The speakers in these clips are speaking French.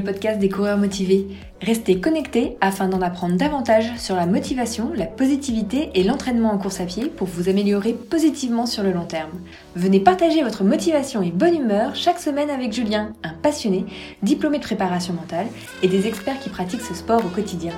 podcast des coureurs motivés. Restez connectés afin d'en apprendre davantage sur la motivation, la positivité et l'entraînement en course à pied pour vous améliorer positivement sur le long terme. Venez partager votre motivation et bonne humeur chaque semaine avec Julien, un passionné, diplômé de préparation mentale et des experts qui pratiquent ce sport au quotidien.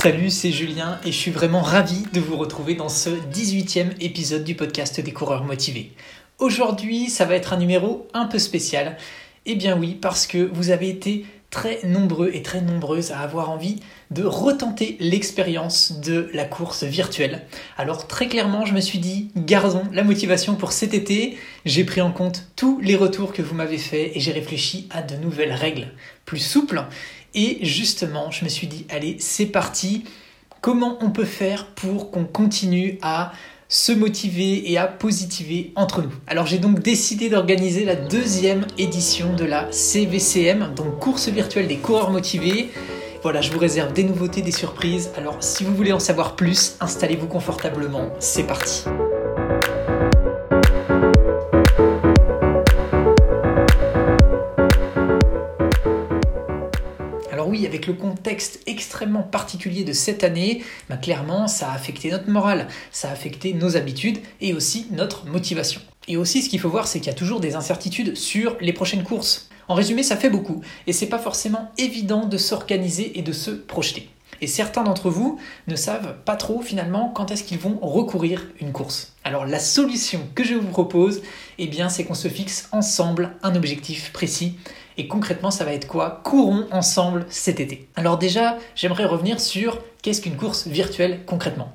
Salut, c'est Julien et je suis vraiment ravi de vous retrouver dans ce 18e épisode du podcast des coureurs motivés. Aujourd'hui, ça va être un numéro un peu spécial. Eh bien oui, parce que vous avez été très nombreux et très nombreuses à avoir envie de retenter l'expérience de la course virtuelle. Alors très clairement, je me suis dit, gardons la motivation pour cet été. J'ai pris en compte tous les retours que vous m'avez faits et j'ai réfléchi à de nouvelles règles plus souples. Et justement, je me suis dit, allez, c'est parti. Comment on peut faire pour qu'on continue à se motiver et à positiver entre nous. Alors j'ai donc décidé d'organiser la deuxième édition de la CVCM, donc course virtuelle des coureurs motivés. Voilà, je vous réserve des nouveautés, des surprises. Alors si vous voulez en savoir plus, installez-vous confortablement. C'est parti. Avec le contexte extrêmement particulier de cette année, bah, clairement, ça a affecté notre morale, ça a affecté nos habitudes et aussi notre motivation. Et aussi, ce qu'il faut voir, c'est qu'il y a toujours des incertitudes sur les prochaines courses. En résumé, ça fait beaucoup, et c'est pas forcément évident de s'organiser et de se projeter. Et certains d'entre vous ne savent pas trop finalement quand est-ce qu'ils vont recourir une course. Alors la solution que je vous propose, eh bien, c'est qu'on se fixe ensemble un objectif précis et concrètement, ça va être quoi Courons ensemble cet été. Alors déjà, j'aimerais revenir sur qu'est-ce qu'une course virtuelle concrètement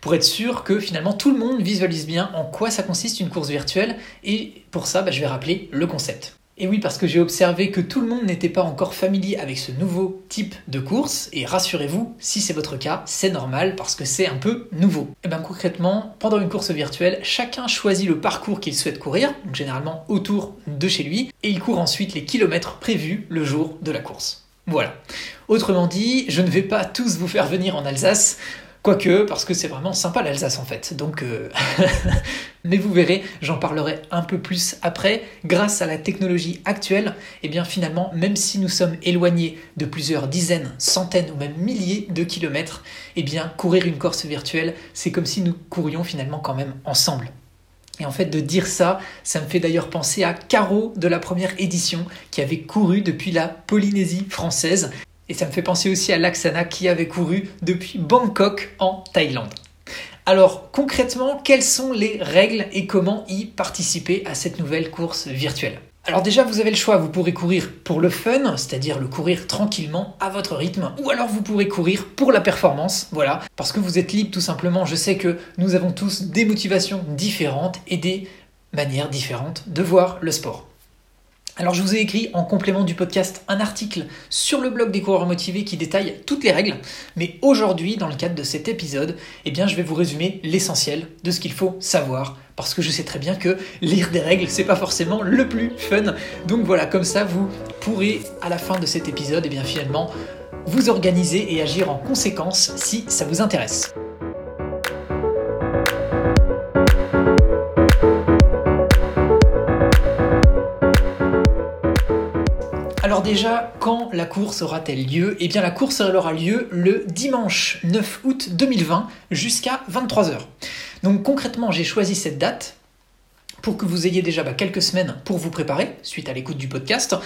pour être sûr que finalement tout le monde visualise bien en quoi ça consiste une course virtuelle. Et pour ça, bah, je vais rappeler le concept. Et oui, parce que j'ai observé que tout le monde n'était pas encore familier avec ce nouveau type de course, et rassurez-vous, si c'est votre cas, c'est normal parce que c'est un peu nouveau. Et bien concrètement, pendant une course virtuelle, chacun choisit le parcours qu'il souhaite courir, donc généralement autour de chez lui, et il court ensuite les kilomètres prévus le jour de la course. Voilà. Autrement dit, je ne vais pas tous vous faire venir en Alsace Quoique, parce que c'est vraiment sympa l'Alsace en fait. Donc, euh, mais vous verrez, j'en parlerai un peu plus après. Grâce à la technologie actuelle, et eh bien finalement, même si nous sommes éloignés de plusieurs dizaines, centaines ou même milliers de kilomètres, eh bien courir une course virtuelle, c'est comme si nous courions finalement quand même ensemble. Et en fait, de dire ça, ça me fait d'ailleurs penser à Caro de la première édition qui avait couru depuis la Polynésie française et ça me fait penser aussi à Laksana qui avait couru depuis Bangkok en Thaïlande. Alors concrètement, quelles sont les règles et comment y participer à cette nouvelle course virtuelle? Alors déjà, vous avez le choix, vous pourrez courir pour le fun, c'est-à-dire le courir tranquillement à votre rythme, ou alors vous pourrez courir pour la performance, voilà, parce que vous êtes libre tout simplement. Je sais que nous avons tous des motivations différentes et des manières différentes de voir le sport. Alors je vous ai écrit en complément du podcast un article sur le blog des coureurs motivés qui détaille toutes les règles, mais aujourd'hui dans le cadre de cet épisode, eh je vais vous résumer l'essentiel de ce qu'il faut savoir parce que je sais très bien que lire des règles c'est pas forcément le plus fun. Donc voilà, comme ça vous pourrez à la fin de cet épisode eh bien finalement vous organiser et agir en conséquence si ça vous intéresse. Déjà, quand la course aura-t-elle lieu? Eh bien la course aura lieu le dimanche 9 août 2020 jusqu'à 23h. Donc concrètement, j'ai choisi cette date pour que vous ayez déjà bah, quelques semaines pour vous préparer suite à l'écoute du podcast,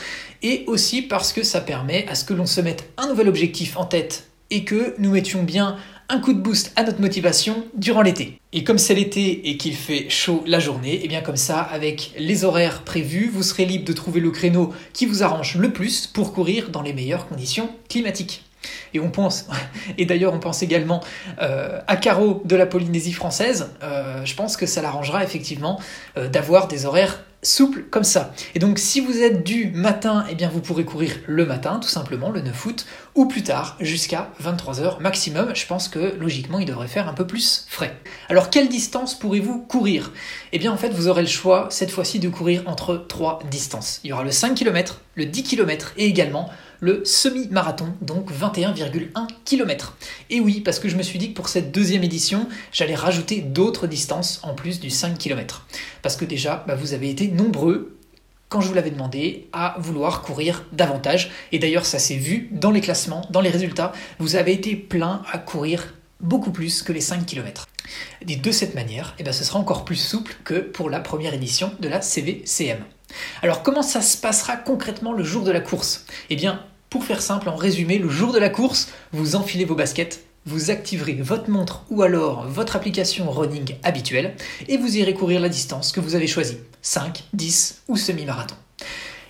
et aussi parce que ça permet à ce que l'on se mette un nouvel objectif en tête et que nous mettions bien un coup de boost à notre motivation durant l'été. Et comme c'est l'été et qu'il fait chaud la journée, et eh bien comme ça, avec les horaires prévus, vous serez libre de trouver le créneau qui vous arrange le plus pour courir dans les meilleures conditions climatiques. Et on pense, et d'ailleurs on pense également euh, à Caro de la Polynésie française, euh, je pense que ça l'arrangera effectivement euh, d'avoir des horaires souples comme ça. Et donc si vous êtes du matin, eh bien vous pourrez courir le matin tout simplement, le 9 août, ou plus tard, jusqu'à 23h maximum. Je pense que logiquement il devrait faire un peu plus frais. Alors quelle distance pourrez-vous courir? Eh bien en fait vous aurez le choix cette fois-ci de courir entre trois distances. Il y aura le 5 km, le 10 km et également le semi-marathon, donc 21,1 km. Et oui, parce que je me suis dit que pour cette deuxième édition, j'allais rajouter d'autres distances en plus du 5 km. Parce que déjà, bah, vous avez été nombreux quand je vous l'avais demandé, à vouloir courir davantage. Et d'ailleurs, ça s'est vu dans les classements, dans les résultats. Vous avez été plein à courir beaucoup plus que les 5 km. Et de cette manière, eh ben, ce sera encore plus souple que pour la première édition de la CVCM. Alors comment ça se passera concrètement le jour de la course? Eh bien, pour faire simple, en résumé, le jour de la course, vous enfilez vos baskets, vous activerez votre montre ou alors votre application running habituelle et vous irez courir la distance que vous avez choisie, 5, 10 ou semi-marathon.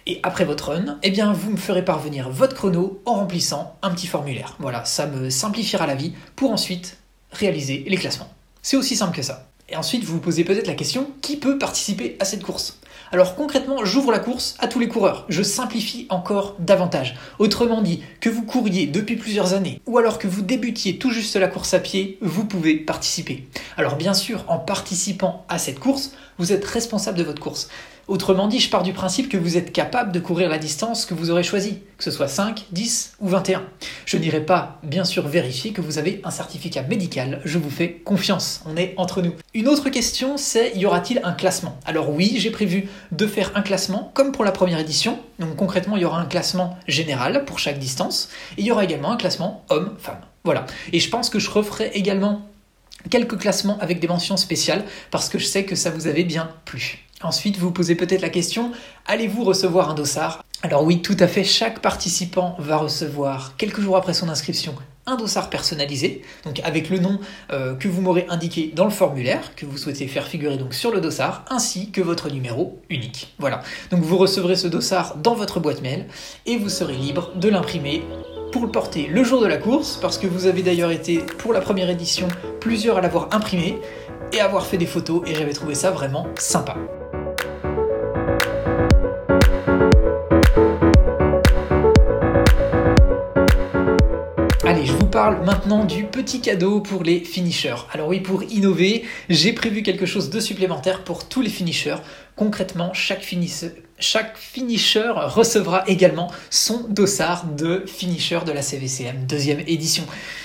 Et après votre run, eh bien vous me ferez parvenir votre chrono en remplissant un petit formulaire. Voilà, ça me simplifiera la vie pour ensuite réaliser les classements. C'est aussi simple que ça. Et ensuite, vous vous posez peut-être la question, qui peut participer à cette course? Alors concrètement, j'ouvre la course à tous les coureurs. Je simplifie encore davantage. Autrement dit, que vous couriez depuis plusieurs années ou alors que vous débutiez tout juste la course à pied, vous pouvez participer. Alors bien sûr, en participant à cette course, vous êtes responsable de votre course. Autrement dit, je pars du principe que vous êtes capable de courir la distance que vous aurez choisie, que ce soit 5, 10 ou 21. Je n'irai pas, bien sûr, vérifier que vous avez un certificat médical, je vous fais confiance, on est entre nous. Une autre question, c'est y aura-t-il un classement? Alors oui, j'ai prévu de faire un classement comme pour la première édition, donc concrètement, il y aura un classement général pour chaque distance, et il y aura également un classement homme-femme. Voilà. Et je pense que je referai également quelques classements avec des mentions spéciales parce que je sais que ça vous avait bien plu. Ensuite, vous posez peut-être la question, allez-vous recevoir un dossard? Alors oui, tout à fait, chaque participant va recevoir quelques jours après son inscription un dossard personnalisé, donc avec le nom euh, que vous m'aurez indiqué dans le formulaire, que vous souhaitez faire figurer donc sur le dossard, ainsi que votre numéro unique. Voilà, donc vous recevrez ce dossard dans votre boîte mail et vous serez libre de l'imprimer pour le porter le jour de la course, parce que vous avez d'ailleurs été pour la première édition plusieurs à l'avoir imprimé et avoir fait des photos, et j'avais trouvé ça vraiment sympa. Parle maintenant du petit cadeau pour les finishers. Alors oui, pour innover, j'ai prévu quelque chose de supplémentaire pour tous les finishers. Concrètement, chaque, chaque finisher recevra également son dossard de finisher de la CVCM, deuxième édition.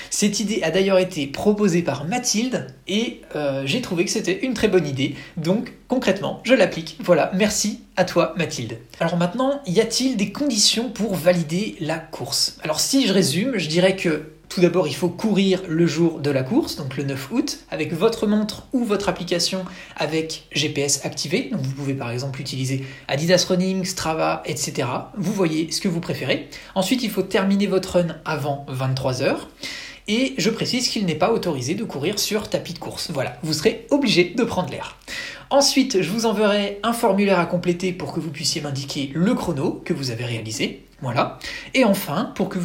Cette idée a d'ailleurs été proposée par Mathilde et euh, j'ai trouvé que c'était une très bonne idée. Donc concrètement, je l'applique. Voilà, merci à toi Mathilde. Alors maintenant, y a-t-il des conditions pour valider la course? Alors si je résume, je dirais que tout d'abord, il faut courir le jour de la course, donc le 9 août, avec votre montre ou votre application avec GPS activé. Donc vous pouvez par exemple utiliser Adidas Running, Strava, etc. Vous voyez ce que vous préférez. Ensuite, il faut terminer votre run avant 23 heures. Et je précise qu'il n'est pas autorisé de courir sur tapis de course. Voilà, vous serez obligé de prendre l'air. Ensuite, je vous enverrai un formulaire à compléter pour que vous puissiez m'indiquer le chrono que vous avez réalisé. Voilà. Et enfin, pour que,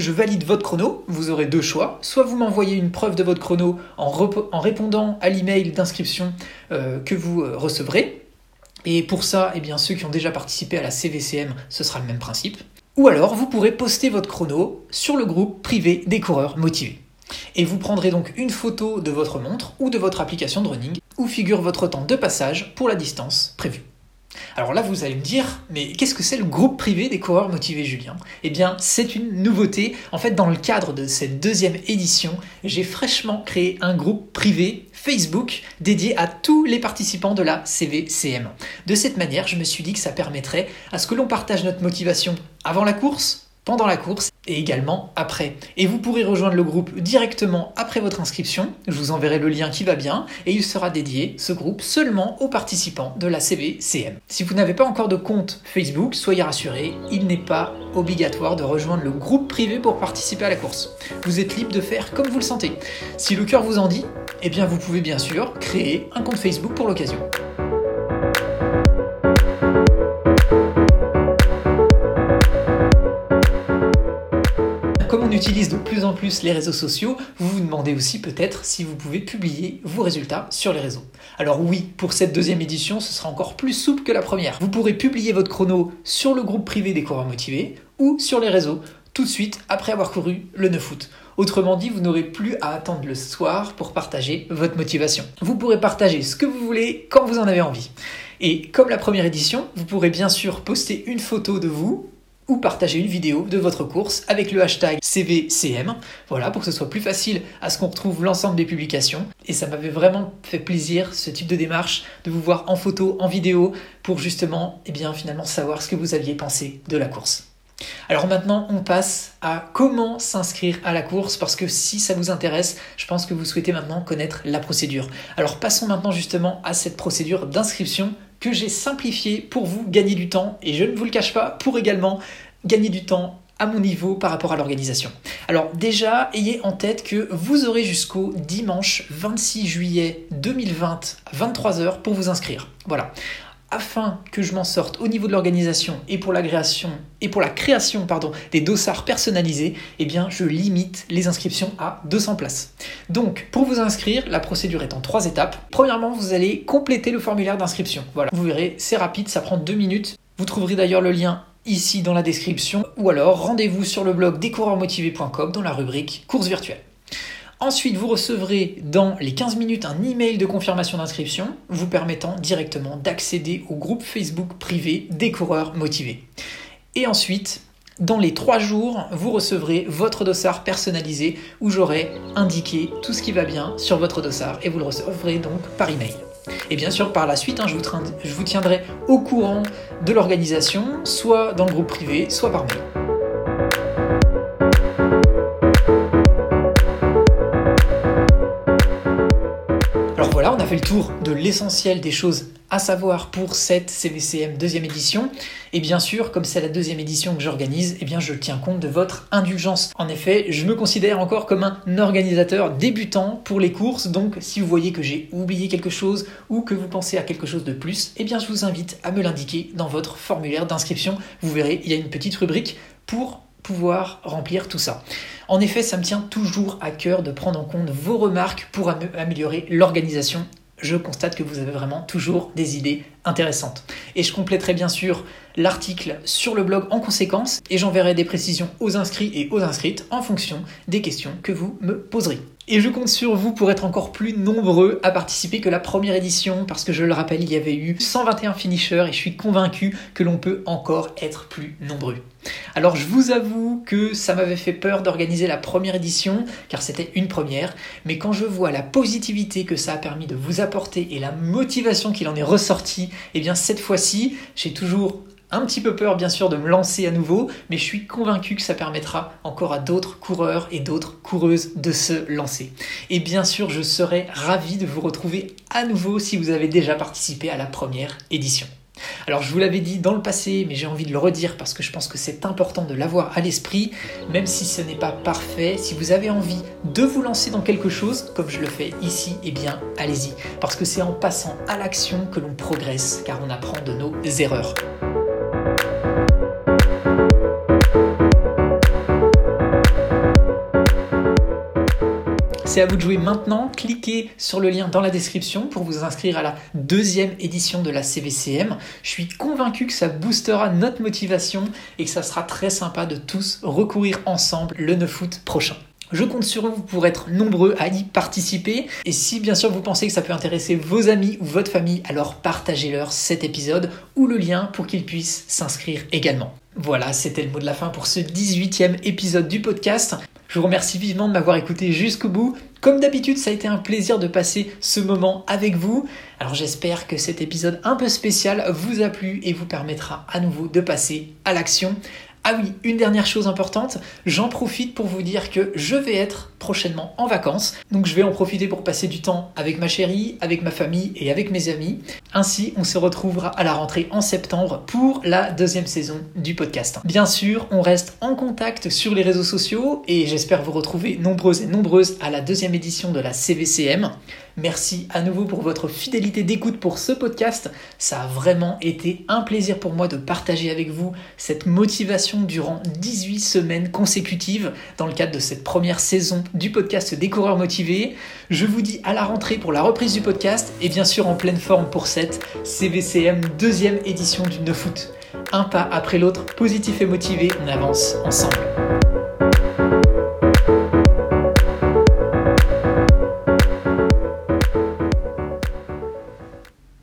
je valide votre chrono, vous aurez deux choix. Soit vous m'envoyez une preuve de votre chrono en, en répondant à l'email d'inscription euh, que vous euh, recevrez. Et pour ça, eh bien, ceux qui ont déjà participé à la CVCM, ce sera le même principe. Ou alors, vous pourrez poster votre chrono sur le groupe privé des coureurs motivés. Et vous prendrez donc une photo de votre montre ou de votre application de running où figure votre temps de passage pour la distance prévue. Alors là, vous allez me dire, mais qu'est-ce que c'est le groupe privé des coureurs motivés, Julien? Eh bien, c'est une nouveauté. En fait, dans le cadre de cette deuxième édition, j'ai fraîchement créé un groupe privé Facebook dédié à tous les participants de la CVCM. De cette manière, je me suis dit que ça permettrait à ce que l'on partage notre motivation avant la course, pendant la course et également après. Et vous pourrez rejoindre le groupe directement après votre inscription. Je vous enverrai le lien qui va bien et il sera dédié, ce groupe, seulement aux participants de la CVCM. Si vous n'avez pas encore de compte Facebook, soyez rassurés, il n'est pas obligatoire de rejoindre le groupe privé pour participer à la course. Vous êtes libre de faire comme vous le sentez. Si le cœur vous en dit, eh bien vous pouvez bien sûr créer un compte Facebook pour l'occasion. Utilise de plus en plus les réseaux sociaux, vous vous demandez aussi peut-être si vous pouvez publier vos résultats sur les réseaux. Alors oui, pour cette deuxième édition, ce sera encore plus souple que la première. Vous pourrez publier votre chrono sur le groupe privé des coureurs motivés ou sur les réseaux tout de suite après avoir couru le 9 août. Autrement dit, vous n'aurez plus à attendre le soir pour partager votre motivation. Vous pourrez partager ce que vous voulez quand vous en avez envie. Et comme la première édition, vous pourrez bien sûr poster une photo de vous ou partager une vidéo de votre course avec le hashtag CVCM, voilà, pour que ce soit plus facile à ce qu'on retrouve l'ensemble des publications. Et ça m'avait vraiment fait plaisir, ce type de démarche, de vous voir en photo, en vidéo, pour justement, et eh bien, finalement savoir ce que vous aviez pensé de la course. Alors maintenant, on passe à comment s'inscrire à la course, parce que si ça vous intéresse, je pense que vous souhaitez maintenant connaître la procédure. Alors passons maintenant justement à cette procédure d'inscription que j'ai simplifiée pour vous gagner du temps, et je ne vous le cache pas, pour également gagner du temps à mon niveau par rapport à l'organisation. Alors déjà, ayez en tête que vous aurez jusqu'au dimanche 26 juillet 2020 à 23h pour vous inscrire. Voilà afin que je m'en sorte au niveau de l'organisation et pour la création pardon, des dossards personnalisés, eh bien je limite les inscriptions à 200 places. Donc pour vous inscrire, la procédure est en trois étapes. Premièrement, vous allez compléter le formulaire d'inscription. Voilà, vous verrez, c'est rapide, ça prend deux minutes. Vous trouverez d'ailleurs le lien ici dans la description ou alors rendez-vous sur le blog découreursmotivés.com dans la rubrique course virtuelle. Ensuite, vous recevrez dans les 15 minutes un email de confirmation d'inscription vous permettant directement d'accéder au groupe Facebook privé des coureurs motivés. Et ensuite, dans les 3 jours, vous recevrez votre dossard personnalisé où j'aurai indiqué tout ce qui va bien sur votre dossard et vous le recevrez donc par email. Et bien sûr, par la suite, hein, je, vous je vous tiendrai au courant de l'organisation, soit dans le groupe privé, soit par mail. On a fait le tour de l'essentiel des choses à savoir pour cette CVCM deuxième édition. Et bien sûr, comme c'est la deuxième édition que j'organise, eh je tiens compte de votre indulgence. En effet, je me considère encore comme un organisateur débutant pour les courses, donc si vous voyez que j'ai oublié quelque chose ou que vous pensez à quelque chose de plus, eh bien je vous invite à me l'indiquer dans votre formulaire d'inscription. Vous verrez, il y a une petite rubrique pour pouvoir remplir tout ça. En effet, ça me tient toujours à cœur de prendre en compte vos remarques pour améliorer l'organisation. Je constate que vous avez vraiment toujours des idées intéressantes. Et je compléterai bien sûr l'article sur le blog en conséquence et j'enverrai des précisions aux inscrits et aux inscrites en fonction des questions que vous me poserez. Et je compte sur vous pour être encore plus nombreux à participer que la première édition, parce que je le rappelle, il y avait eu 121 finishers et je suis convaincu que l'on peut encore être plus nombreux. Alors je vous avoue que ça m'avait fait peur d'organiser la première édition, car c'était une première, mais quand je vois la positivité que ça a permis de vous apporter et la motivation qu'il en est ressorti, eh bien cette fois-ci, j'ai toujours un petit peu peur bien sûr de me lancer à nouveau, mais je suis convaincu que ça permettra encore à d'autres coureurs et d'autres coureuses de se lancer. Et bien sûr, je serai ravi de vous retrouver à nouveau si vous avez déjà participé à la première édition. Alors je vous l'avais dit dans le passé, mais j'ai envie de le redire parce que je pense que c'est important de l'avoir à l'esprit, même si ce n'est pas parfait, si vous avez envie de vous lancer dans quelque chose, comme je le fais ici, eh bien allez-y, parce que c'est en passant à l'action que l'on progresse, car on apprend de nos erreurs. C'est à vous de jouer maintenant. Cliquez sur le lien dans la description pour vous inscrire à la deuxième édition de la CVCM. Je suis convaincu que ça boostera notre motivation et que ça sera très sympa de tous recourir ensemble le 9 août prochain. Je compte sur vous pour être nombreux à y participer. Et si bien sûr vous pensez que ça peut intéresser vos amis ou votre famille, alors partagez-leur cet épisode ou le lien pour qu'ils puissent s'inscrire également. Voilà, c'était le mot de la fin pour ce 18e épisode du podcast. Je vous remercie vivement de m'avoir écouté jusqu'au bout. Comme d'habitude, ça a été un plaisir de passer ce moment avec vous. Alors j'espère que cet épisode un peu spécial vous a plu et vous permettra à nouveau de passer à l'action. Ah oui, une dernière chose importante, j'en profite pour vous dire que je vais être prochainement en vacances, donc je vais en profiter pour passer du temps avec ma chérie, avec ma famille et avec mes amis. Ainsi, on se retrouvera à la rentrée en septembre pour la deuxième saison du podcast. Bien sûr, on reste en contact sur les réseaux sociaux et j'espère vous retrouver nombreuses et nombreuses à la deuxième édition de la CVCM. Merci à nouveau pour votre fidélité d'écoute pour ce podcast. Ça a vraiment été un plaisir pour moi de partager avec vous cette motivation durant 18 semaines consécutives dans le cadre de cette première saison du podcast des coureurs motivés. Je vous dis à la rentrée pour la reprise du podcast et bien sûr en pleine forme pour cette CVCM deuxième édition du 9 août. Un pas après l'autre, positif et motivé, on avance ensemble.